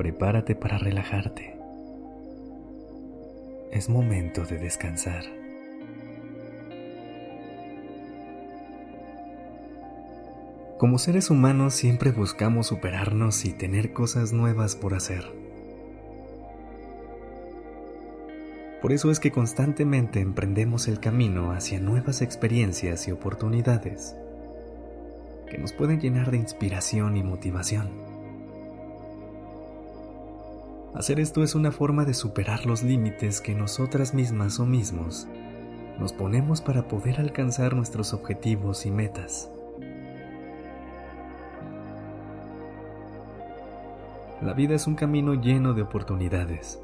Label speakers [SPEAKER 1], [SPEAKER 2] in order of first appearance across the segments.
[SPEAKER 1] Prepárate para relajarte. Es momento de descansar. Como seres humanos siempre buscamos superarnos y tener cosas nuevas por hacer. Por eso es que constantemente emprendemos el camino hacia nuevas experiencias y oportunidades que nos pueden llenar de inspiración y motivación. Hacer esto es una forma de superar los límites que nosotras mismas o mismos nos ponemos para poder alcanzar nuestros objetivos y metas. La vida es un camino lleno de oportunidades,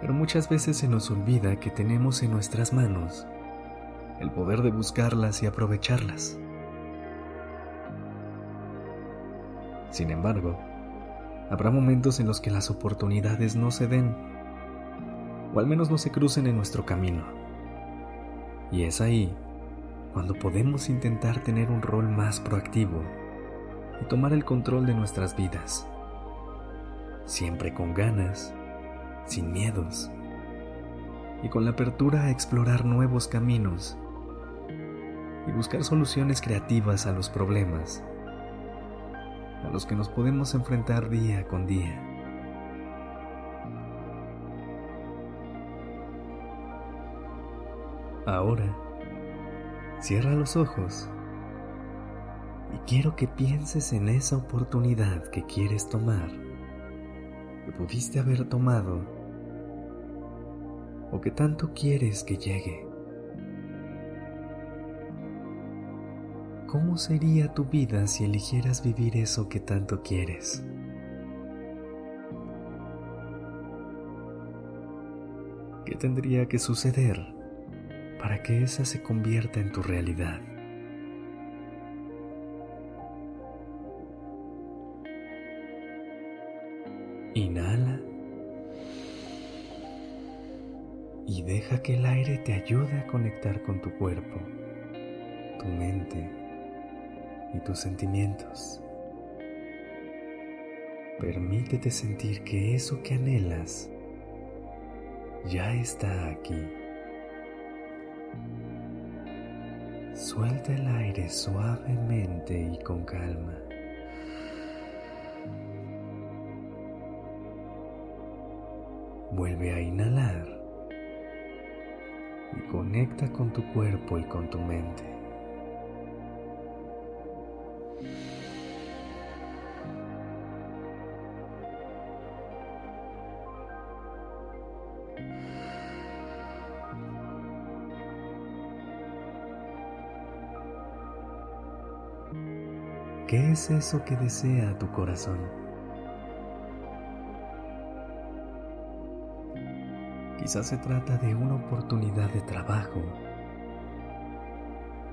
[SPEAKER 1] pero muchas veces se nos olvida que tenemos en nuestras manos el poder de buscarlas y aprovecharlas. Sin embargo, habrá momentos en los que las oportunidades no se den, o al menos no se crucen en nuestro camino. Y es ahí cuando podemos intentar tener un rol más proactivo y tomar el control de nuestras vidas, siempre con ganas, sin miedos, y con la apertura a explorar nuevos caminos y buscar soluciones creativas a los problemas a los que nos podemos enfrentar día con día. Ahora, cierra los ojos y quiero que pienses en esa oportunidad que quieres tomar, que pudiste haber tomado o que tanto quieres que llegue. ¿Cómo sería tu vida si eligieras vivir eso que tanto quieres? ¿Qué tendría que suceder para que esa se convierta en tu realidad? Inhala y deja que el aire te ayude a conectar con tu cuerpo, tu mente y tus sentimientos. Permítete sentir que eso que anhelas ya está aquí. Suelta el aire suavemente y con calma. Vuelve a inhalar y conecta con tu cuerpo y con tu mente. ¿Qué es eso que desea tu corazón? Quizás se trata de una oportunidad de trabajo,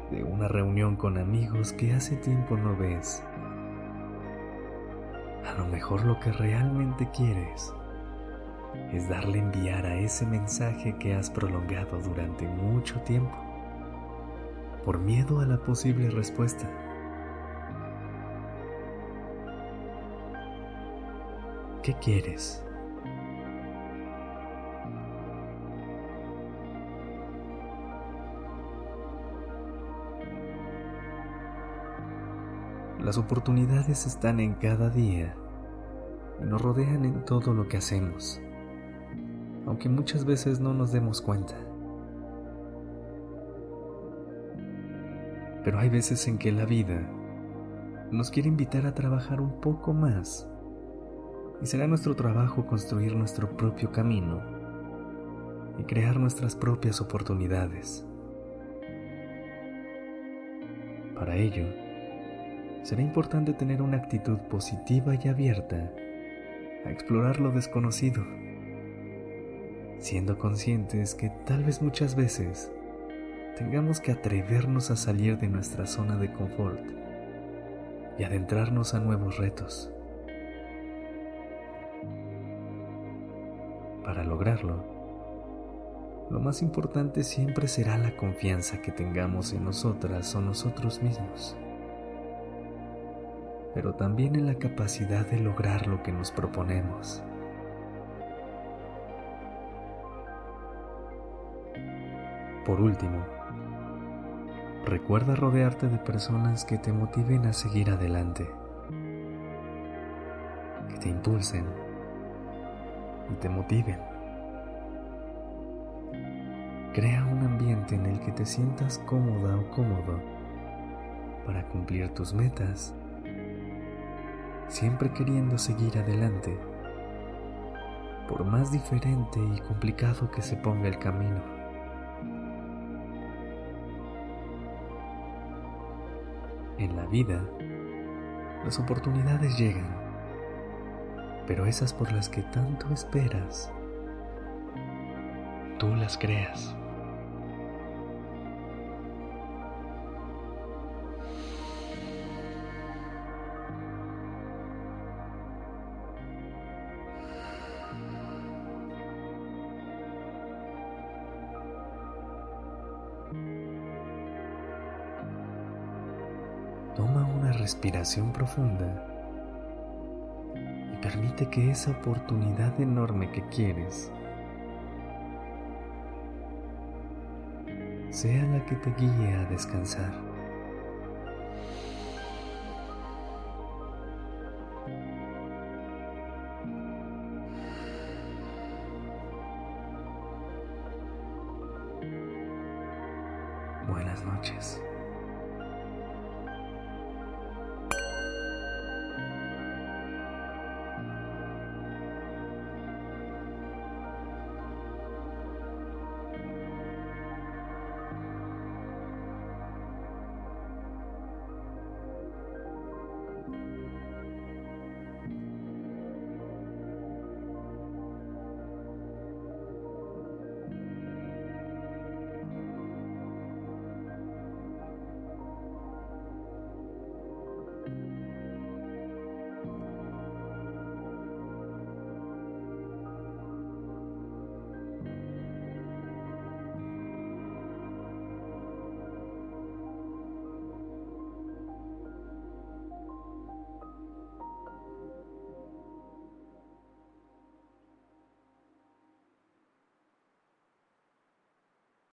[SPEAKER 1] de una reunión con amigos que hace tiempo no ves. A lo mejor lo que realmente quieres es darle enviar a ese mensaje que has prolongado durante mucho tiempo, por miedo a la posible respuesta. ¿Qué quieres? Las oportunidades están en cada día y nos rodean en todo lo que hacemos, aunque muchas veces no nos demos cuenta. Pero hay veces en que la vida nos quiere invitar a trabajar un poco más y será nuestro trabajo construir nuestro propio camino y crear nuestras propias oportunidades. Para ello, será importante tener una actitud positiva y abierta a explorar lo desconocido, siendo conscientes que tal vez muchas veces tengamos que atrevernos a salir de nuestra zona de confort y adentrarnos a nuevos retos. Para lograrlo, lo más importante siempre será la confianza que tengamos en nosotras o nosotros mismos, pero también en la capacidad de lograr lo que nos proponemos. Por último, recuerda rodearte de personas que te motiven a seguir adelante, que te impulsen y te motiven. Crea un ambiente en el que te sientas cómoda o cómodo para cumplir tus metas, siempre queriendo seguir adelante, por más diferente y complicado que se ponga el camino. En la vida, las oportunidades llegan pero esas por las que tanto esperas, tú las creas. Toma una respiración profunda que esa oportunidad enorme que quieres sea la que te guíe a descansar. Buenas noches.